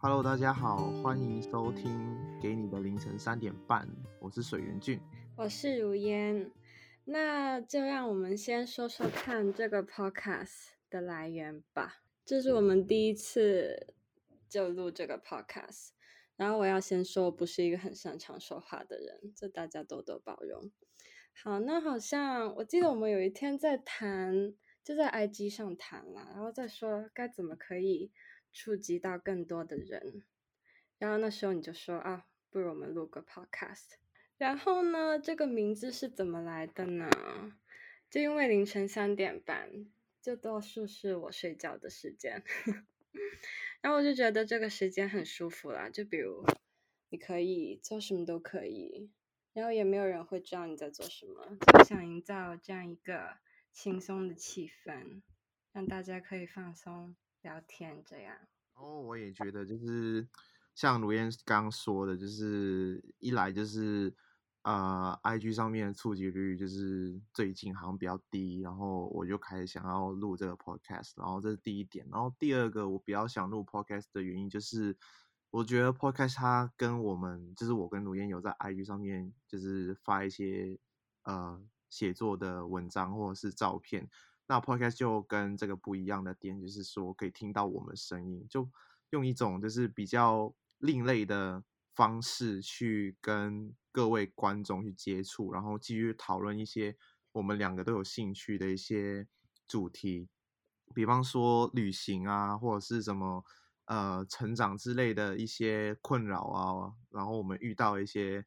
Hello，大家好，欢迎收听《给你的凌晨三点半》，我是水源俊，我是如烟。那就让我们先说说看这个 podcast 的来源吧。这是我们第一次就录这个 podcast，然后我要先说，我不是一个很擅长说话的人，这大家多多包容。好，那好像我记得我们有一天在谈，就在 IG 上谈了，然后再说该怎么可以触及到更多的人。然后那时候你就说啊，不如我们录个 podcast。然后呢，这个名字是怎么来的呢？就因为凌晨三点半，就多数是我睡觉的时间，然后我就觉得这个时间很舒服啦。就比如你可以做什么都可以。然后也没有人会知道你在做什么，就想营造这样一个轻松的气氛，让大家可以放松聊天。这样。哦，我也觉得就是像卢燕刚说的，就是一来就是呃，IG 上面的触及率就是最近好像比较低，然后我就开始想要录这个 Podcast，然后这是第一点。然后第二个我比较想录 Podcast 的原因就是。我觉得 Podcast 它跟我们，就是我跟卢燕有在 IG 上面，就是发一些呃写作的文章或者是照片。那 Podcast 就跟这个不一样的点，就是说可以听到我们声音，就用一种就是比较另类的方式去跟各位观众去接触，然后继续讨论一些我们两个都有兴趣的一些主题，比方说旅行啊，或者是什么。呃，成长之类的一些困扰啊，然后我们遇到一些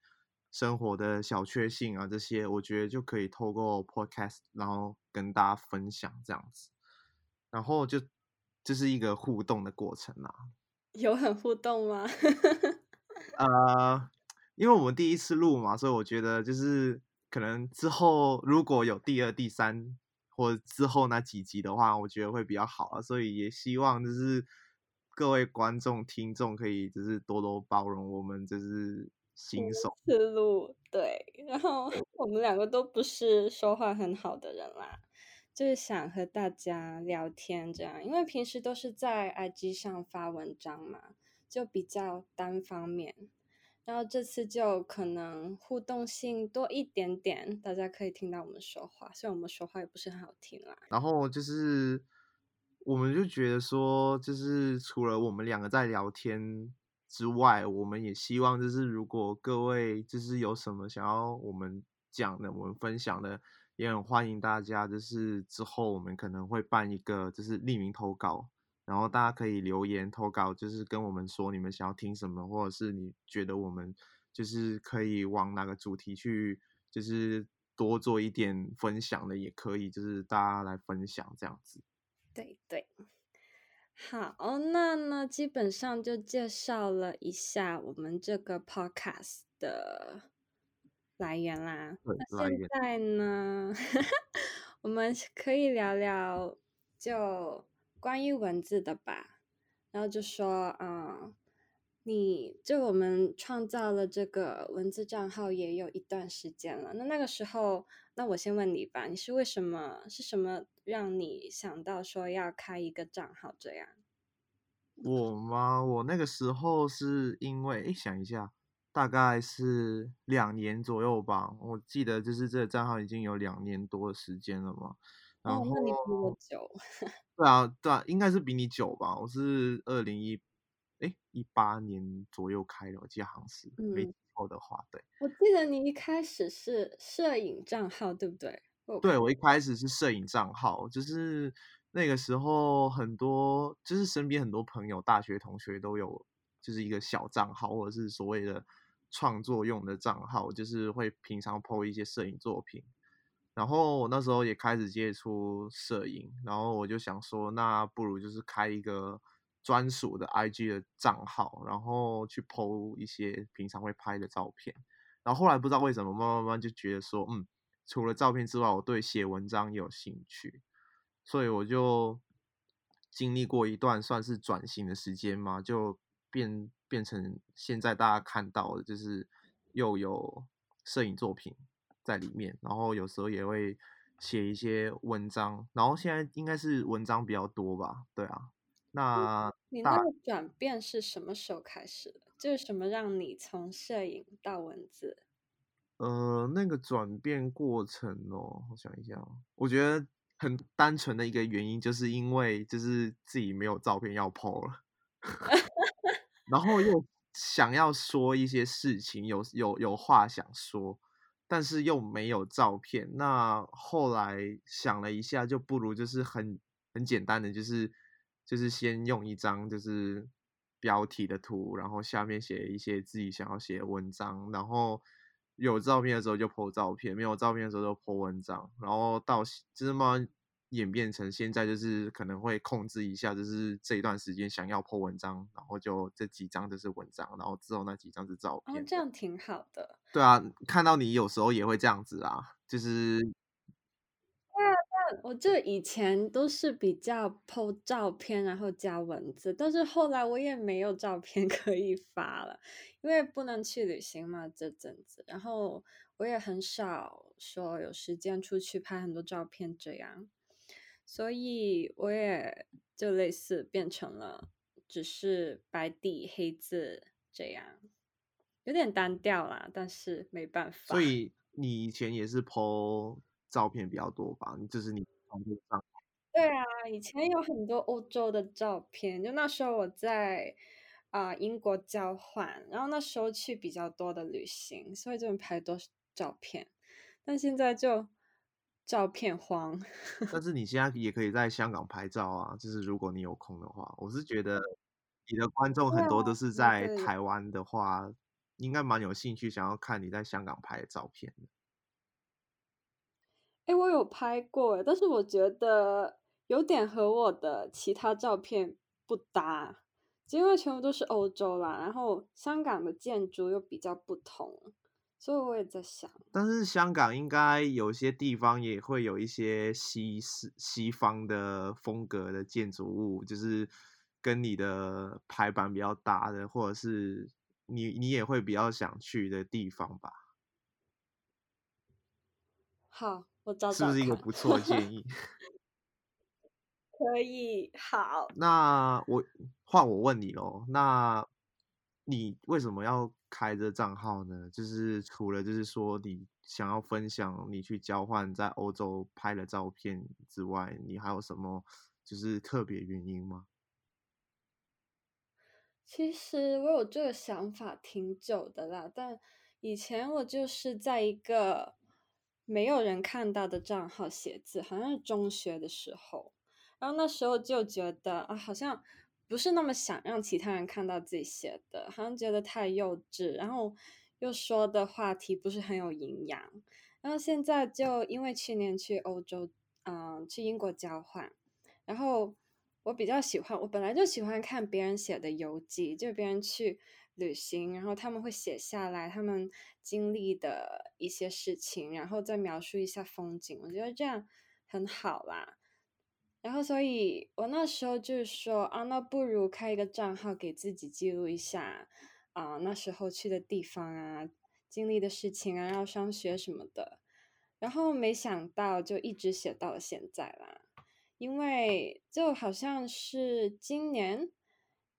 生活的小确幸啊，这些我觉得就可以透过 podcast，然后跟大家分享这样子，然后就这是一个互动的过程啦。有很互动吗？呃，因为我们第一次录嘛，所以我觉得就是可能之后如果有第二、第三或之后那几集的话，我觉得会比较好啊，所以也希望就是。各位观众、听众可以就是多多包容我们，就是新手思路对。然后我们两个都不是说话很好的人啦，就是想和大家聊天这样，因为平时都是在 IG 上发文章嘛，就比较单方面。然后这次就可能互动性多一点点，大家可以听到我们说话，虽然我们说话也不是很好听啦。然后就是。我们就觉得说，就是除了我们两个在聊天之外，我们也希望就是如果各位就是有什么想要我们讲的、我们分享的，也很欢迎大家。就是之后我们可能会办一个就是匿名投稿，然后大家可以留言投稿，就是跟我们说你们想要听什么，或者是你觉得我们就是可以往哪个主题去，就是多做一点分享的，也可以，就是大家来分享这样子。对对，好，那呢，基本上就介绍了一下我们这个 podcast 的来源啦。那现在呢，我们可以聊聊就关于文字的吧。然后就说，嗯，你就我们创造了这个文字账号也有一段时间了。那那个时候，那我先问你吧，你是为什么？是什么？让你想到说要开一个账号这样？我吗？我那个时候是因为，哎，想一下，大概是两年左右吧。我记得就是这个账号已经有两年多的时间了嘛。哦，那你比我久。对啊，对啊，应该是比你久吧。我是二零一，哎，一八年左右开的，我记得好像是没错的话，对。我记得你一开始是摄影账号，对不对？对，我一开始是摄影账号，就是那个时候很多，就是身边很多朋友、大学同学都有，就是一个小账号，或者是所谓的创作用的账号，就是会平常 po 一些摄影作品。然后我那时候也开始接触摄影，然后我就想说，那不如就是开一个专属的 IG 的账号，然后去 po 一些平常会拍的照片。然后后来不知道为什么，慢慢慢慢就觉得说，嗯。除了照片之外，我对写文章也有兴趣，所以我就经历过一段算是转型的时间嘛，就变变成现在大家看到的，就是又有摄影作品在里面，然后有时候也会写一些文章，然后现在应该是文章比较多吧，对啊。那你那个转变是什么时候开始的？就是什么让你从摄影到文字？呃，那个转变过程哦，我想一下，我觉得很单纯的一个原因，就是因为就是自己没有照片要 PO 了，然后又想要说一些事情，有有有话想说，但是又没有照片。那后来想了一下，就不如就是很很简单的，就是就是先用一张就是标题的图，然后下面写一些自己想要写的文章，然后。有照片的时候就 po 照片，没有照片的时候就 po 文章，然后到就是慢慢演变成现在就是可能会控制一下，就是这一段时间想要 po 文章，然后就这几张就是文章，然后之后那几张是照片。哦，这样挺好的。对啊，看到你有时候也会这样子啊，就是。我就以前都是比较 po 照片，然后加文字，但是后来我也没有照片 可以发了，因为不能去旅行嘛这阵子，然后我也很少说有时间出去拍很多照片这样，所以我也就类似变成了只是白底黑字这样，有点单调啦，但是没办法。所以你以前也是 po。照片比较多吧，就是你上。对啊，以前有很多欧洲的照片，就那时候我在啊英国交换，然后那时候去比较多的旅行，所以就拍多照片。但现在就照片荒。但是你现在也可以在香港拍照啊，就是如果你有空的话，我是觉得你的观众很多都是在台湾的话，应该蛮有兴趣想要看你在香港拍的照片的。哎，我有拍过，但是我觉得有点和我的其他照片不搭，因为全部都是欧洲啦，然后香港的建筑又比较不同，所以我也在想。但是香港应该有些地方也会有一些西式、西方的风格的建筑物，就是跟你的排版比较搭的，或者是你你也会比较想去的地方吧。好。我找找是不是一个不错的建议？可以，好。那我换我问你喽，那你为什么要开这账号呢？就是除了就是说你想要分享你去交换在欧洲拍的照片之外，你还有什么就是特别原因吗？其实我有这个想法挺久的啦，但以前我就是在一个。没有人看到的账号写字，好像是中学的时候，然后那时候就觉得啊，好像不是那么想让其他人看到自己写的，好像觉得太幼稚，然后又说的话题不是很有营养。然后现在就因为去年去欧洲，嗯，去英国交换，然后我比较喜欢，我本来就喜欢看别人写的游记，就别人去。旅行，然后他们会写下来他们经历的一些事情，然后再描述一下风景。我觉得这样很好啦。然后，所以我那时候就是说啊，那不如开一个账号给自己记录一下啊，那时候去的地方啊，经历的事情啊，要上学什么的。然后没想到就一直写到了现在啦，因为就好像是今年。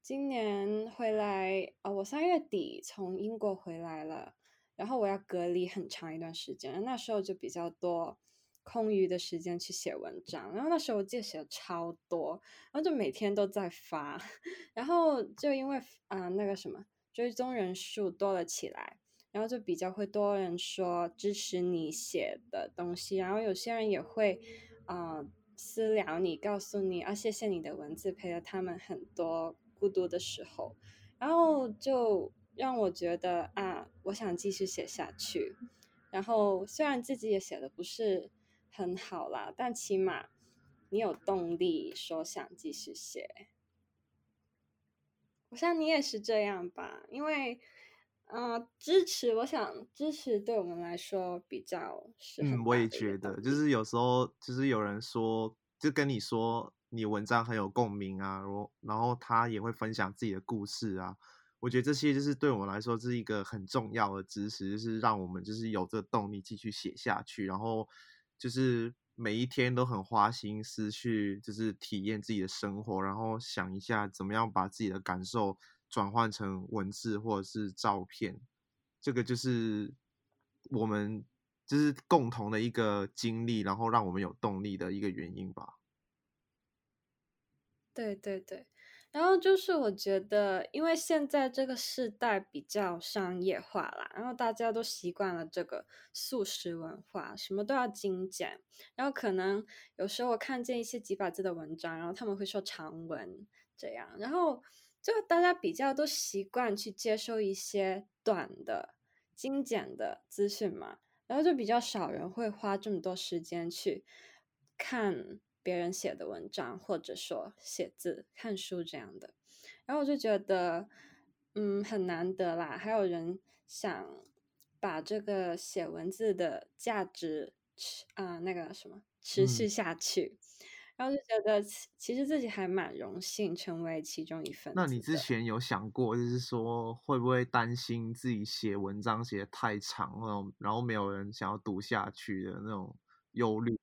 今年回来啊，我三月底从英国回来了，然后我要隔离很长一段时间，那时候就比较多空余的时间去写文章，然后那时候我记得写的超多，然后就每天都在发，然后就因为啊那个什么追踪人数多了起来，然后就比较会多人说支持你写的东西，然后有些人也会啊私聊你，告诉你啊谢谢你的文字陪了他们很多。孤独的时候，然后就让我觉得啊，我想继续写下去。然后虽然自己也写的不是很好啦，但起码你有动力说想继续写。我想你也是这样吧，因为呃，支持，我想支持对我们来说比较是嗯，我也觉得，就是有时候就是有人说，就跟你说。你文章很有共鸣啊，然后然后他也会分享自己的故事啊，我觉得这些就是对我们来说是一个很重要的知识，就是让我们就是有这个动力继续写下去，然后就是每一天都很花心思去，就是体验自己的生活，然后想一下怎么样把自己的感受转换成文字或者是照片，这个就是我们就是共同的一个经历，然后让我们有动力的一个原因吧。对对对。然后就是我觉得，因为现在这个时代比较商业化啦，然后大家都习惯了这个速食文化，什么都要精简。然后可能有时候我看见一些几百字的文章，然后他们会说长文这样，然后就大家比较都习惯去接受一些短的、精简的资讯嘛，然后就比较少人会花这么多时间去看。别人写的文章，或者说写字、看书这样的，然后我就觉得，嗯，很难得啦。还有人想把这个写文字的价值持啊，那个什么持续下去，然后就觉得其实自己还蛮荣幸成为其中一份。那你之前有想过，就是说会不会担心自己写文章写的太长了，然后没有人想要读下去的那种忧虑？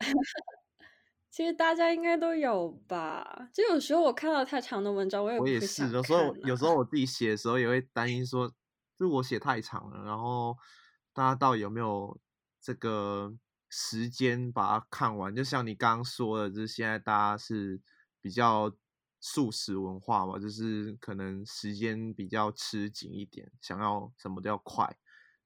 其实大家应该都有吧。就有时候我看到太长的文章，我也我也是。有时候有时候我自己写的时候也会担心说，就我写太长了，然后大家到底有没有这个时间把它看完？就像你刚刚说的，就是现在大家是比较素食文化嘛，就是可能时间比较吃紧一点，想要什么都要快。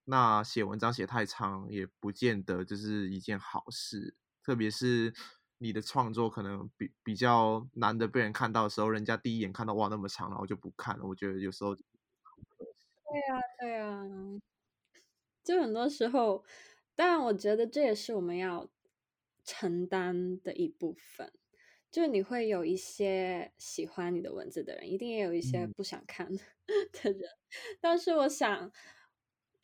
那写文章写太长也不见得就是一件好事，特别是。你的创作可能比比较难得被人看到的时候，人家第一眼看到哇那么长，然后就不看了。我觉得有时候，对呀对呀，就很多时候，但我觉得这也是我们要承担的一部分。就你会有一些喜欢你的文字的人，一定也有一些不想看 的人，但是我想。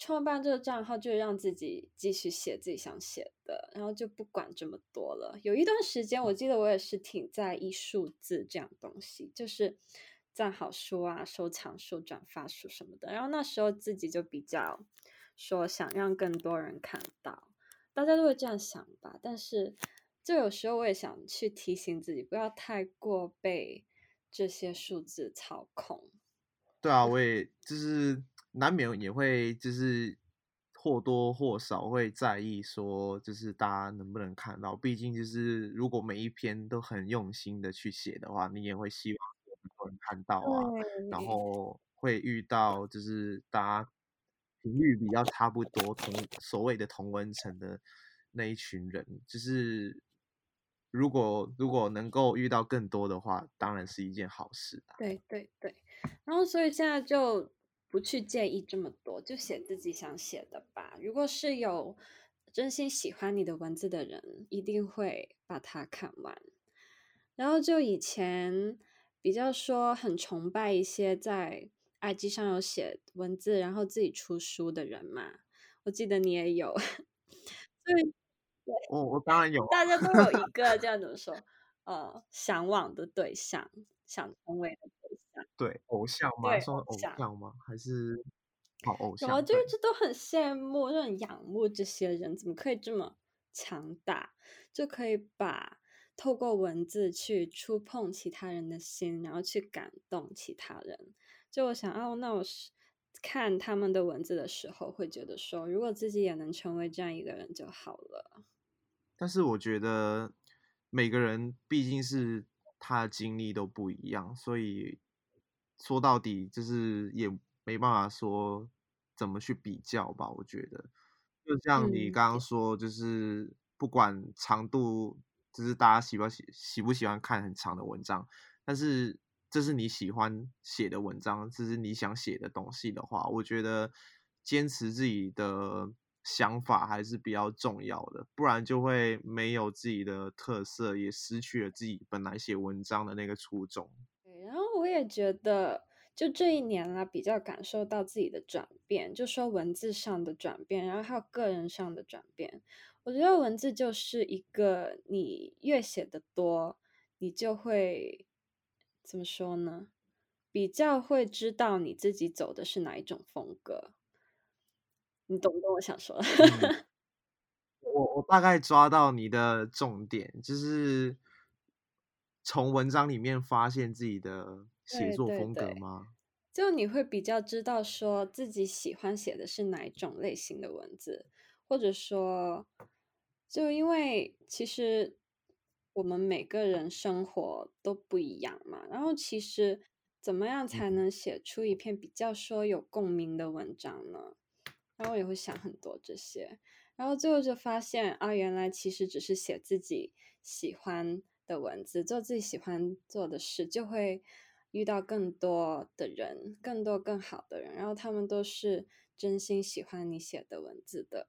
创办这个账号就是让自己继续写自己想写的，然后就不管这么多了。有一段时间，我记得我也是挺在意数字这样东西，就是赞好书啊、收藏书、转发书什么的。然后那时候自己就比较说想让更多人看到，大家都会这样想吧。但是就有时候我也想去提醒自己，不要太过被这些数字操控。对啊，我也就是。难免也会就是或多或少会在意说，就是大家能不能看到。毕竟就是如果每一篇都很用心的去写的话，你也会希望很多人看到啊。然后会遇到就是大家频率比较差不多同所谓的同温层的那一群人，就是如果如果能够遇到更多的话，当然是一件好事啊。对对对，然后所以现在就。不去介意这么多，就写自己想写的吧。如果是有真心喜欢你的文字的人，一定会把它看完。然后就以前比较说很崇拜一些在 IG 上有写文字，然后自己出书的人嘛。我记得你也有，对，我我当然有，大家都有一个这样怎么说？呃，向往的对象，想成为的。对偶像吗？说偶像吗？还是好偶像？我就一直都很羡慕，就很仰慕这些人，怎么可以这么强大？就可以把透过文字去触碰其他人的心，然后去感动其他人。就我想，哦，那我是看他们的文字的时候，会觉得说，如果自己也能成为这样一个人就好了。但是我觉得每个人毕竟是他的经历都不一样，所以。说到底就是也没办法说怎么去比较吧，我觉得就像你刚刚说，就是不管长度，就是大家喜不喜喜不喜欢看很长的文章，但是这是你喜欢写的文章，这是你想写的东西的话，我觉得坚持自己的想法还是比较重要的，不然就会没有自己的特色，也失去了自己本来写文章的那个初衷。然后我也觉得，就这一年啦，比较感受到自己的转变，就说文字上的转变，然后还有个人上的转变。我觉得文字就是一个，你越写的多，你就会怎么说呢？比较会知道你自己走的是哪一种风格。你懂不懂我想说？我我我大概抓到你的重点，就是从文章里面发现自己的写作风对对对格吗？就你会比较知道说自己喜欢写的是哪一种类型的文字，或者说，就因为其实我们每个人生活都不一样嘛，然后其实怎么样才嗯能写出一篇比较说有共鸣的文章呢？然后我也会想很多这些，然后最后就发现啊，原来其实只是写自己喜欢的文字，做自己喜欢做的事，就会遇到更多的人，更多更好的人，然后他们都是真心喜欢你写的文字的，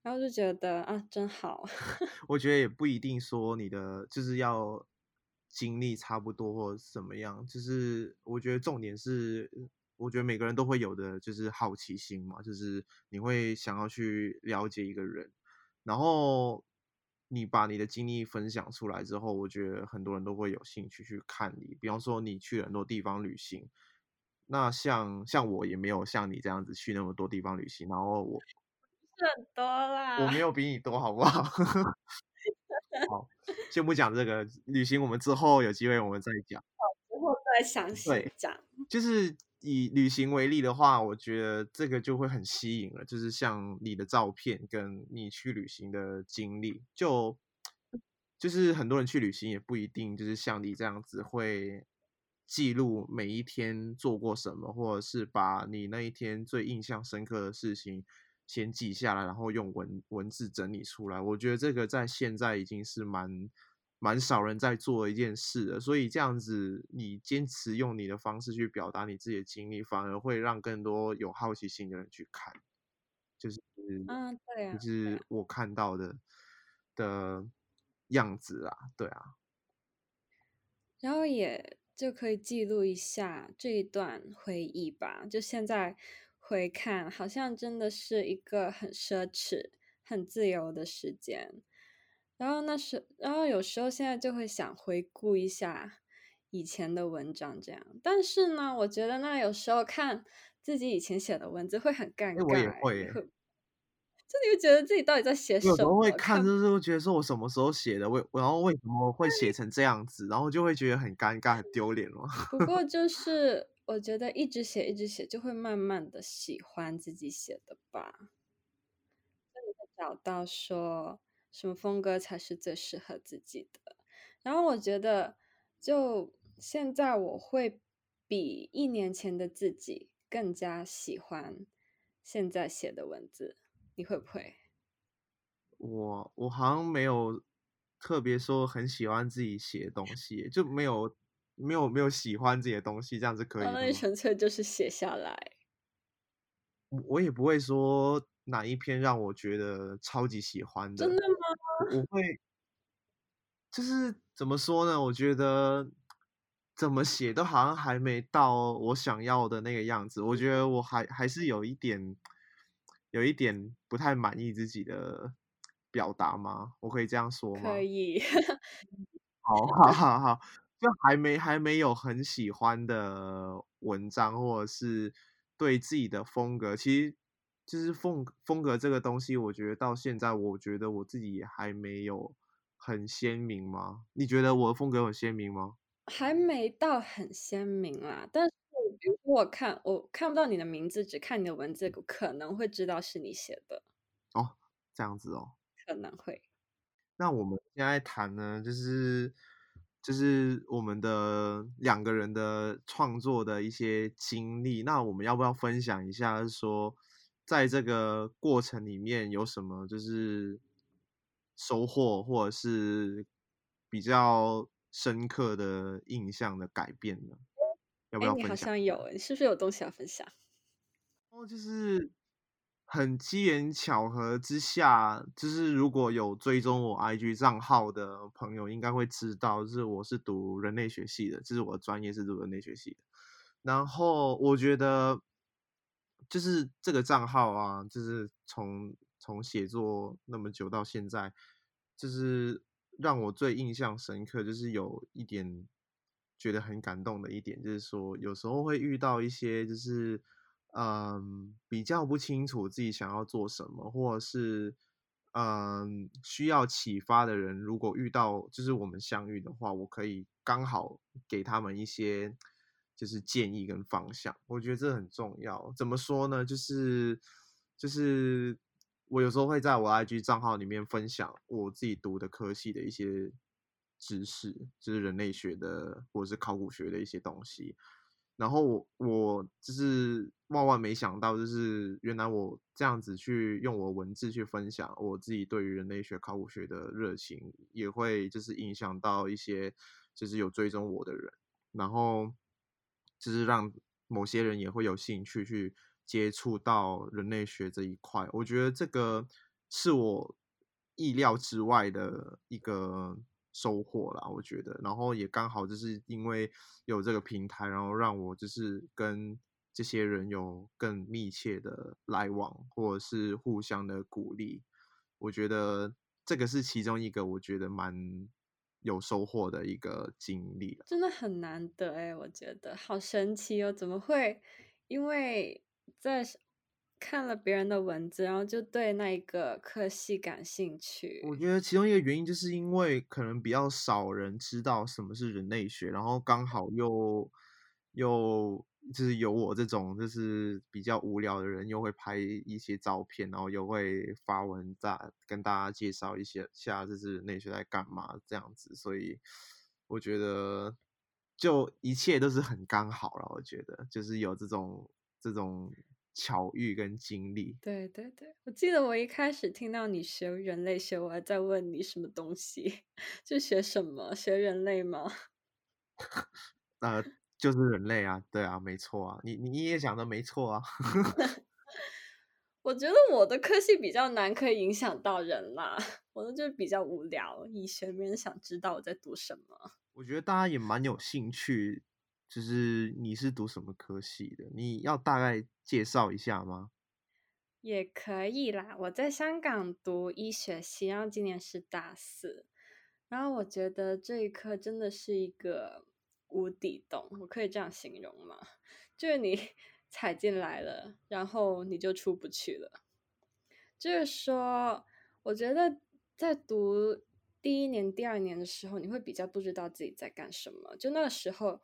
然后就觉得啊，真好。我觉得也不一定说你的就是要经历差不多或怎么样，就是我觉得重点是，我觉得每个人都会有的就是好奇心嘛，就是你会想要去了解一个人，然后你把你的经历分享出来之后，我觉得很多人都会有兴趣去看你。比方说你去很多地方旅行，那像像我也没有像你这样子去那么多地方旅行，然后我 很多啦我没有比你多，好不好？好，先不讲这个旅行，我们之后有机会我们再讲。之后再详细对讲。就是以旅行为例的话，我觉得这个就会很吸引了。就是像你的照片跟你去旅行的经历，就就是很多人去旅行也不一定就是像你这样子会记录每一天做过什么，或者是把你那一天最印象深刻的事情先记下来，然后用文文字整理出来。我觉得这个在现在已经是蛮蛮少人在做的一件事的。所以这样子，你坚持用你的方式去表达你自己的经历，反而会让更多有好奇心的人去看。就是嗯，对啊，就是我看到的的样子啊，对啊。然后也就可以记录一下这一段回忆吧。就现在回看，好像真的是一个很奢侈、很自由的时间。然后那时，然后有时候现在就会想回顾一下以前的文章，这样。但是呢，我觉得那有时候看自己以前写的文字会很尴尬，我也会就你会觉得自己到底在写什么有时候会？看，看就是会觉得说我什么时候写的，为然后为什么会写成这样子，然后就会觉得很尴尬、很丢脸嘛。不过 就是我觉得一直写一直写，就会慢慢的喜欢自己写的吧。就你会找到说什么风格才是最适合自己的。然后我觉得，就现在我会比一年前的自己更加喜欢现在写的文字，你会不会？我我好像没有特别说很喜欢自己写的东西，就没有没有没有喜欢自己的东西，这样子可以吗？那你纯粹就是写下来。我我也不会说哪一篇让我觉得超级喜欢的，真的吗？我我会就是怎么说呢？我觉得怎么写都好像还没到我想要的那个样子。我觉得我还还是有一点有一点不太满意自己的表达吗？我可以这样说吗可？以，好好好好，就还没还没有很喜欢的文章，或者是对自己的风格，其实就是风风格这个东西，我觉得到现在，我觉得我自己也还没有很鲜明吗？你觉得我的风格很鲜明吗？还没到很鲜明啦，但是比如说我看我看不到你的名字，只看你的文字，可能会知道是你写的，哦，这样子哦。可能会。那我们现在谈呢，就是就是我们的两个人的创作的一些经历。那我们要不要分享一下，说在这个过程里面有什么就是收获，或者是比较深刻的印象的改变呢？要不要分享一下？像有诶，你是不是有东西要分享？哦，就是很机缘巧合之下，就是如果有追踪我 IG 账号的朋友，应该会知道，就是我是读人类学系的，就是我的专业是读人类学系的。然后我觉得，就是这个账号啊，就是从从写作那么久到现在，就是让我最印象深刻，就是有一点觉得很感动的一点，就是说有时候会遇到一些就是嗯比较不清楚自己想要做什么，或者是嗯，需要启发的人，如果遇到就是我们相遇的话，我可以刚好给他们一些就是建议跟方向。我觉得这很重要。怎么说呢？就是就是我有时候会在我 IG 账号里面分享我自己读的科系的一些知识，就是人类学的或者是考古学的一些东西。然后我我就是万万没想到，就是原来我这样子去用我文字去分享我自己对于人类学、考古学的热情，也会就是影响到一些就是有追踪我的人，然后就是让某些人也会有兴趣去接触到人类学这一块。我觉得这个是我意料之外的一个。收获啦，我觉得，然后也刚好就是因为有这个平台，然后让我就是跟这些人有更密切的来往，或者是互相的鼓励。我觉得这个是其中一个我觉得蛮有收获的一个经历，真的很难得哎，我觉得好神奇哦，怎么会？因为在。看了别人的文字，然后就对那一个科系感兴趣。我觉得其中一个原因就是因为可能比较少人知道什么是人类学，然后刚好又又就是有我这种就是比较无聊的人，又会拍一些照片，然后又会发文在跟大家介绍一些下就是那些在干嘛这样子，所以我觉得就一切都是很刚好了。我觉得就是有这种这种。巧遇跟经历，对对对，我记得我一开始听到你学人类学，我还在问你什么东西，就学什么？学人类吗？呃，就是人类啊，对啊，没错啊，你你也讲的没错啊。我觉得我的科系比较难，可以影响到人啦。我的就比较无聊，医学没人想知道我在读什么。我觉得大家也蛮有兴趣。就是你是读什么科系的？你要大概介绍一下吗？也可以啦，我在香港读医学系，然后今年是大四。然后我觉得这一科真的是一个无底洞，我可以这样形容吗？就是你 踩进来了，然后你就出不去了。就是说，我觉得在读第一年、第二年的时候，你会比较不知道自己在干什么。就那个时候。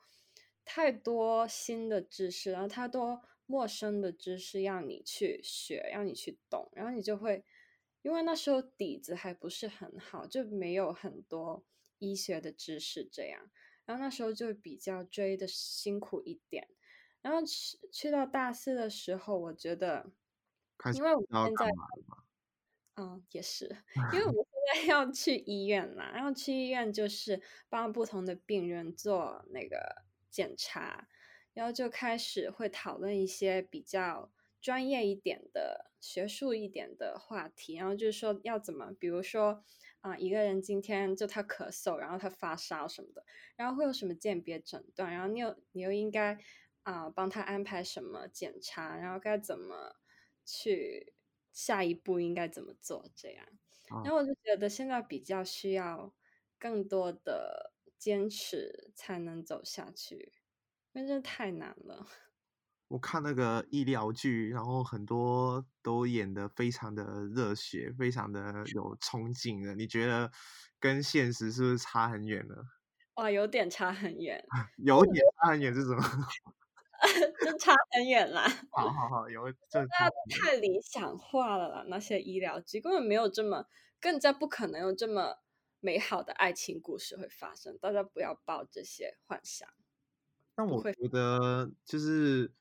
太多新的知识，然后太多陌生的知识要你去学，要你去懂，然后你就会，因为那时候底子还不是很好，就没有很多医学的知识这样，然后那时候就比较追的辛苦一点，然后去去到大四的时候，我觉得，因为我现在，嗯，也是，因为我现在要去医院啦，然后去医院就是帮不同的病人做那个。检查，然后就开始会讨论一些比较专业一点的、学术一点的话题，然后就是说要怎么，比如说啊，一个人今天就他咳嗽，然后他发烧什么的，然后会有什么鉴别诊断，然后你又你又应该啊帮他安排什么检查，然后该怎么去下一步应该怎么做这样，然后我就觉得现在比较需要更多的。坚持才能走下去，因为真的太难了。我看那个医疗剧，然后很多都演的非常的热血，非常的有冲劲的。你觉得跟现实是不是差很远呢？哇，有点差很远，有点差很远是什么？就差很远啦。好好好，有这太理想化了啦，那些医疗剧根本没有这么，更加不可能有这么。美好的爱情故事会发生，大家不要抱这些幻想。但我觉得，就是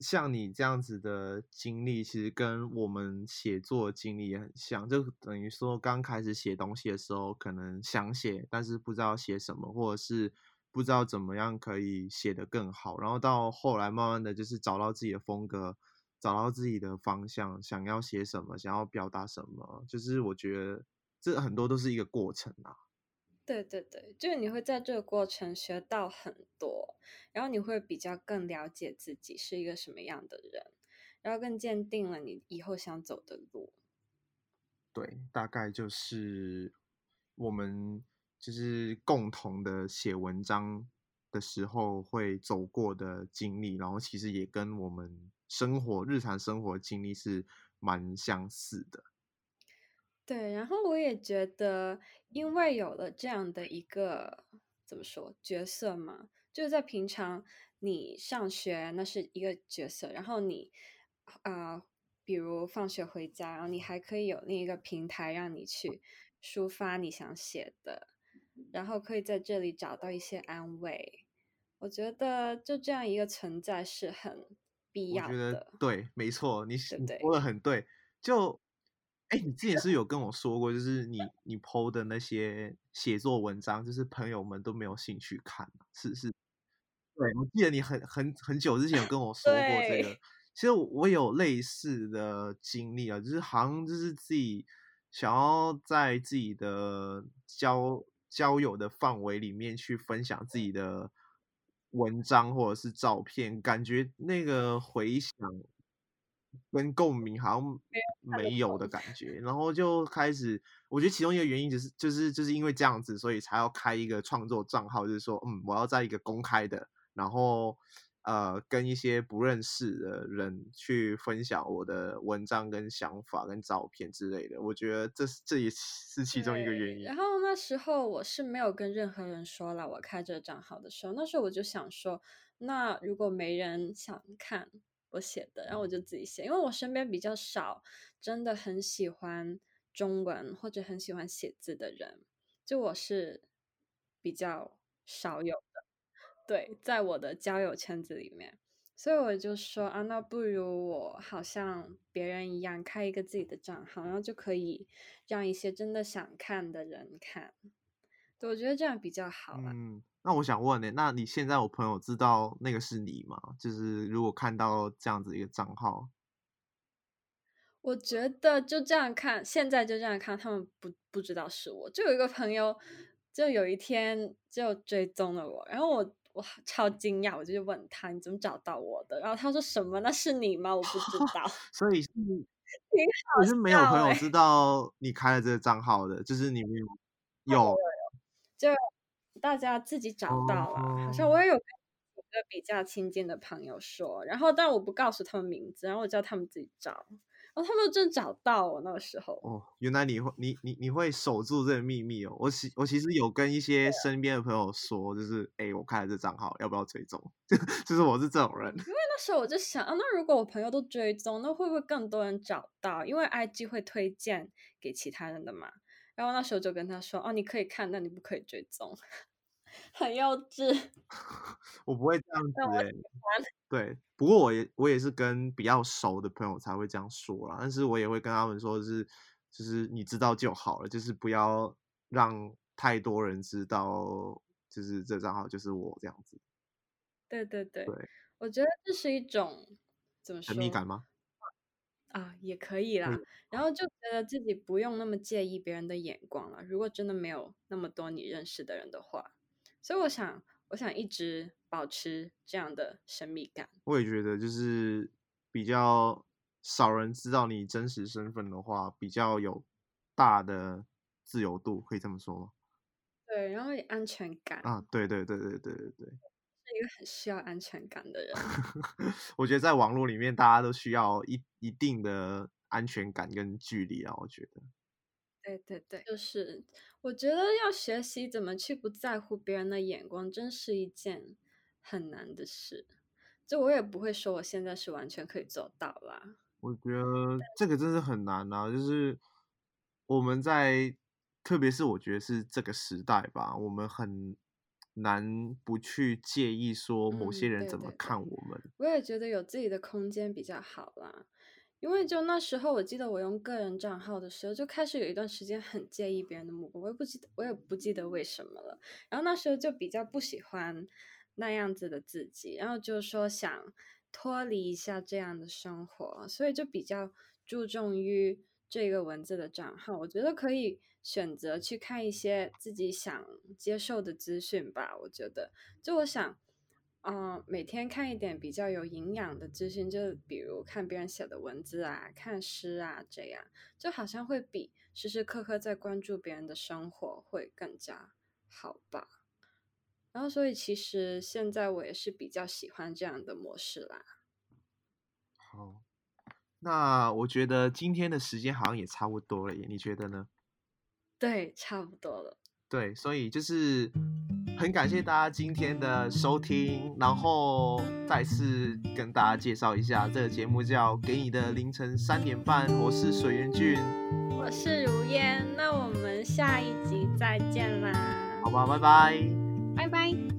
像你这样子的经历，其实跟我们写作经历也很像。就等于说，刚开始写东西的时候，可能想写，但是不知道写什么，或者是不知道怎么样可以写得更好。然后到后来，慢慢的就是找到自己的风格，找到自己的方向，想要写什么，想要表达什么，就是我觉得。这很多都是一个过程啊，对对对，就是你会在这个过程学到很多，然后你会比较更了解自己是一个什么样的人，然后更坚定了你以后想走的路。对，大概就是我们就是共同的写文章的时候会走过的经历，然后其实也跟我们生活日常生活经历是蛮相似的。对，然后我也觉得，因为有了这样的一个怎么说角色嘛，就是在平常你上学那是一个角色，然后你啊、比如放学回家，然后你还可以有另一个平台让你去抒发你想写的，然后可以在这里找到一些安慰。我觉得就这样一个存在是很必要我觉得的。对，没错，你说的很对。就，哎，你之前是有跟我说过，就是你你 PO 的那些写作文章，就是朋友们都没有兴趣看，是是。对，我记得你很很很久之前有跟我说过这个。其实我我有类似的经历啊，就是好像就是自己想要在自己的交交友的范围里面去分享自己的文章或者是照片，感觉那个回响跟共鸣好像没有的。感觉，然后就开始，我觉得其中一个原因就是就是就是因为这样子，所以才要开一个创作账号，就是说，嗯，我要在一个公开的，然后呃，跟一些不认识的人去分享我的文章、跟想法、跟照片之类的。我觉得这是这也是其中一个原，因。然后那时候我是没有跟任何人说了我开这个账号的时候，那时候我就想说，那如果没人想看我写的，然后我就自己写，因为我身边比较少真的很喜欢中文或者很喜欢写字的人，就我是比较少有的，对，在我的交友圈子里面。所以我就说啊，那不如我好像别人一样开一个自己的账号，然后就可以让一些真的想看的人看。对，我觉得这样比较好啦。嗯，那我想问呢、那你现在我朋友知道那个是你吗？就是如果看到这样子一个账号，我觉得就这样看，现在就这样看，他们不不知道是我。就有一个朋友，就有一天就追踪了我，然后我我超惊讶，我就问他你怎么找到我的？然后他说什么？那是你吗？我不知道，所以是 挺好我是没有朋友知道你开了这个账号的，就是你没有 有就大家自己找到啦。好像哦，我也有跟几个比较亲近的朋友说，然后但我不告诉他们名字，然后我叫他们自己找，然后他们真找到我那个时候。哦，原来你会你你你会守住这个秘密哦。我其我其实有跟一些身边的朋友说，就是哎、诶我开了这账号，要不要追踪？就是我是这种人。因为那时候我就想啊，那如果我朋友都追踪，那会不会更多人找到？因为 IG 会推荐给其他人的嘛。然后那时候就跟他说，哦，你可以看，但你不可以追踪，很幼稚。我不会这样子哎、对，不过我也我也是跟比较熟的朋友才会这样说啦，但是我也会跟他们说是，就是你知道就好了，就是不要让太多人知道，就是这账号就是我这样子，对对对，对，我觉得这是一种怎么说神秘感吗？啊，也可以啦。然后就觉得自己不用那么介意别人的眼光了。如果真的没有那么多你认识的人的话，所以我想，我想一直保持这样的神秘感。我也觉得就是比较少人知道你真实身份的话，比较有大的自由度，可以这么说吗？对，然后也安全感，啊，对对对对对对对。是一个很需要安全感的人。我觉得在网络里面，大家都需要一一定的安全感跟距离啊。我觉得，对对对，就是我觉得要学习怎么去不在乎别人的眼光，真是一件很难的事。就我也不会说我现在是完全可以做到啦。我觉得这个真是很难啊。就是我们在，特别是我觉得是这个时代吧，我们很难不去介意说某些嗯，人怎么对对对，看我们。我也觉得有自己的空间比较好啦。因为就那时候，我记得我用个人账号的时候，就开始有一段时间很介意别人的目光，我也不记得，我也不记得为什么了。然后那时候就比较不喜欢那样子的自己，然后就说想脱离一下这样的生活，所以就比较注重于这个文字的账号。我觉得可以选择去看一些自己想接受的资讯吧。我觉得，就我想。嗯，每天看一点比较有营养的资讯，就比如看别人写的文字啊，看诗啊，这样就好像会比时时刻刻在关注别人的生活会更加好吧。然后，所以其实现在我也是比较喜欢这样的模式啦。好，那我觉得今天的时间好像也差不多了耶，你觉得呢？对，差不多了。对，所以就是很感谢大家今天的收听，然后再次跟大家介绍一下这个节目叫《给你的凌晨三点半》，我是水源俊，我是如烟，那我们下一集再见啦，好吧，拜拜，拜拜。